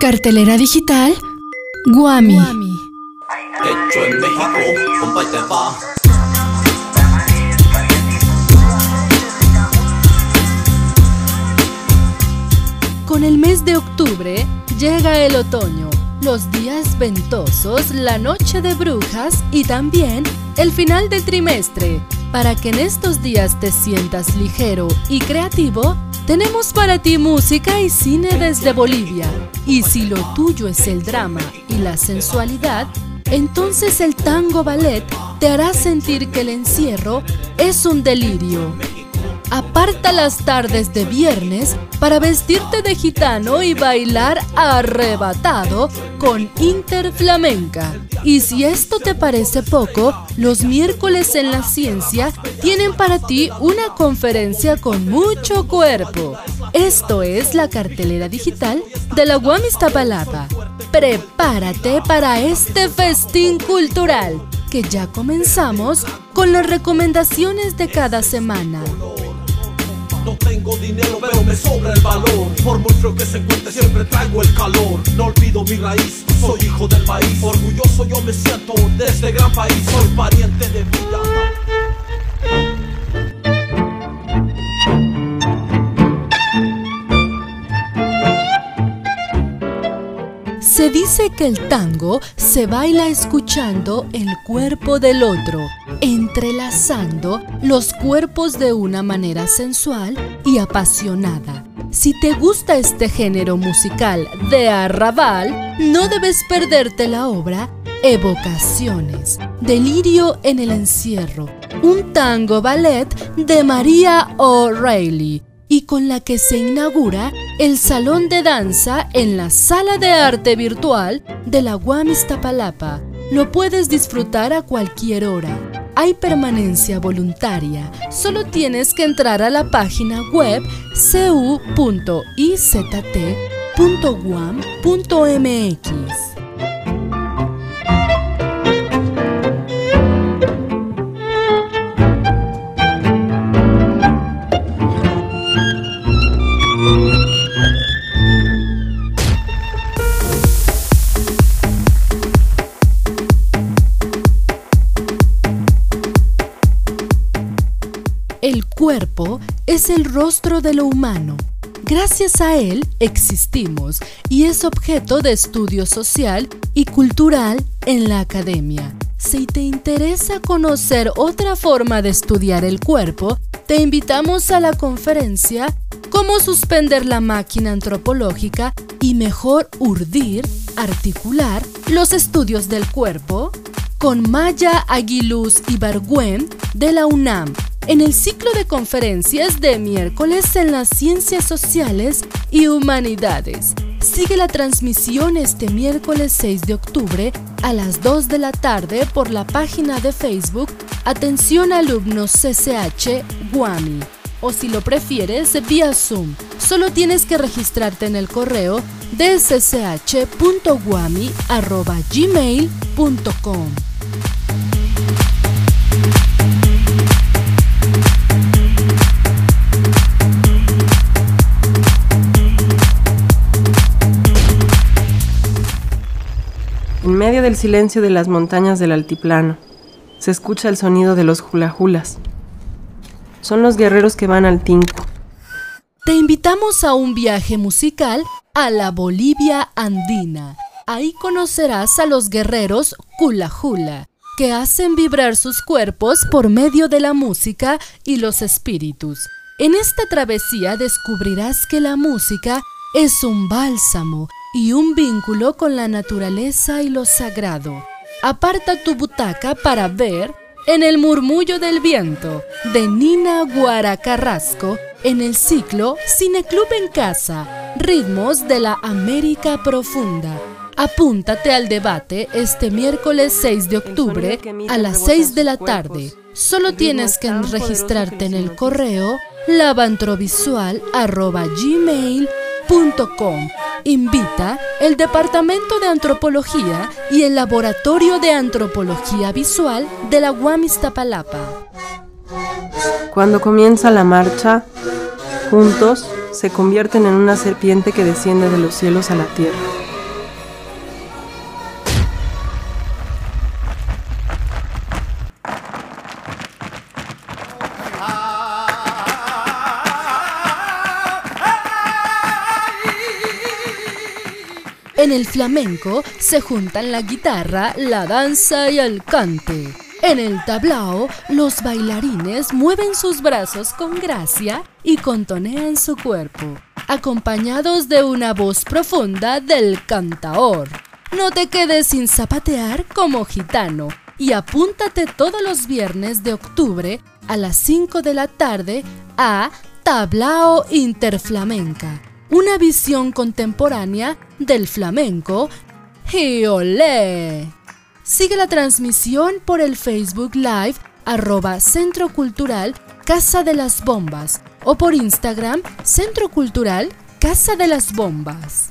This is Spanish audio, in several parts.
Cartelera digital Guami. Hecho en México, compa y te va. Con el mes de octubre llega el otoño, los días ventosos, la noche de brujas y también el final del trimestre. Para que en estos días te sientas ligero y creativo, tenemos para ti música y cine desde Bolivia. Y si lo tuyo es el drama y la sensualidad, entonces el tango ballet te hará sentir que el encierro es un delirio. Aparta las tardes de viernes para vestirte de gitano y bailar arrebatado con Interflamenca. Y si esto te parece poco, los miércoles en la ciencia tienen para ti una conferencia con mucho cuerpo. Esto es la cartelera digital de la Guamistapalapa. Prepárate para este festín cultural que ya comenzamos con las recomendaciones de cada semana. No tengo dinero, pero me sobra el valor. Por muy frío que se encuentre, siempre traigo el calor. No olvido mi raíz, soy hijo del país. Orgulloso yo me siento de este gran país. Soy pariente de vida. Se dice que el tango se baila escuchando el cuerpo del otro, entrelazando los cuerpos de una manera sensual y apasionada. Si te gusta este género musical de arrabal, no debes perderte la obra Evocaciones, Delirio en el encierro, un tango ballet de María O'Reilly y con la que se inaugura el salón de danza en la sala de arte virtual de la Guamistapalapa. Lo puedes disfrutar a cualquier hora. Hay permanencia voluntaria. Solo tienes que entrar a la página web cu.izt.guam.mx. cuerpo es el rostro de lo humano. Gracias a él existimos y es objeto de estudio social y cultural en la academia. Si te interesa conocer otra forma de estudiar el cuerpo, te invitamos a la conferencia Cómo suspender la máquina antropológica y mejor urdir, articular los estudios del cuerpo con Maya Aguiluz Ibargüen de la UNAM en el ciclo de conferencias de miércoles en las ciencias sociales y humanidades. Sigue la transmisión este miércoles 6 de octubre a las 2 de la tarde por la página de Facebook Atención Alumnos CCH Guami. O si lo prefieres, vía Zoom. Solo tienes que registrarte en el correo dssh.guami.gmail.com. medio del silencio de las montañas del altiplano, se escucha el sonido de los julajulas. Son los guerreros que van al tinco. Te invitamos a un viaje musical a la Bolivia andina. Ahí conocerás a los guerreros Hula, que hacen vibrar sus cuerpos por medio de la música y los espíritus. En esta travesía descubrirás que la música es un bálsamo y un vínculo con la naturaleza y lo sagrado. Aparta tu butaca para ver en el murmullo del viento de Nina Guaracarrasco en el ciclo Cineclub en Casa, Ritmos de la América Profunda. Apúntate al debate este miércoles 6 de octubre a las 6 de la tarde. Solo tienes que registrarte en el correo lavantrovisual.gmail.com Invita el Departamento de Antropología y el Laboratorio de Antropología Visual de la Guamistapalapa. Cuando comienza la marcha, juntos se convierten en una serpiente que desciende de los cielos a la tierra. En el flamenco se juntan la guitarra, la danza y el cante. En el tablao, los bailarines mueven sus brazos con gracia y contonean su cuerpo, acompañados de una voz profunda del cantaor. No te quedes sin zapatear como gitano y apúntate todos los viernes de octubre a las 5 de la tarde a Tablao Interflamenca, una visión contemporánea del flamenco y olé. Sigue la transmisión por el Facebook Live arroba Centro Cultural Casa de las Bombas o por Instagram Centro Cultural Casa de las Bombas.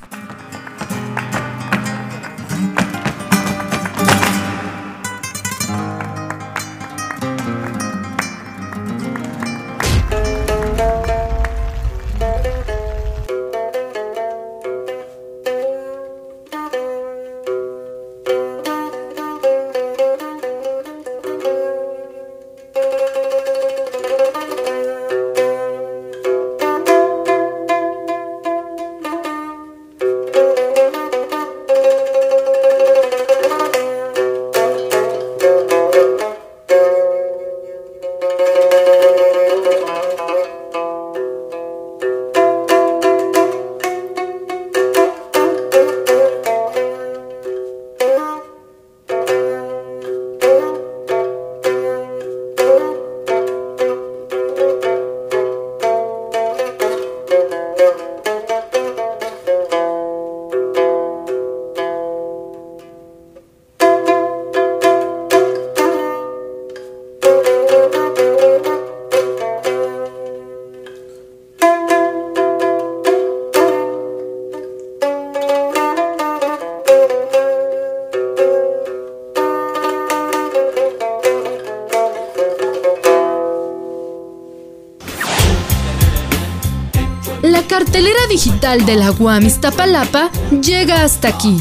Digital de la UAM Iztapalapa llega hasta aquí.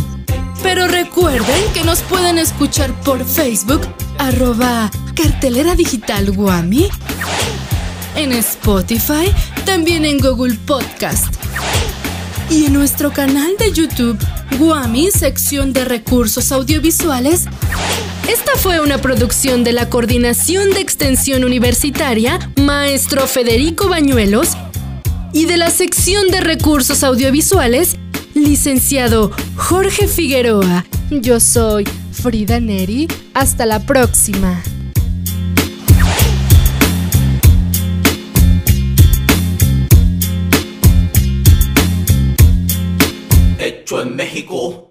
Pero recuerden que nos pueden escuchar por Facebook, arroba cartelera digital Guami, en Spotify, también en Google Podcast y en nuestro canal de YouTube, Guami, sección de recursos audiovisuales. Esta fue una producción de la Coordinación de Extensión Universitaria, maestro Federico Bañuelos, y de la sección de recursos audiovisuales, licenciado Jorge Figueroa. Yo soy Frida Neri. Hasta la próxima. Hecho en México.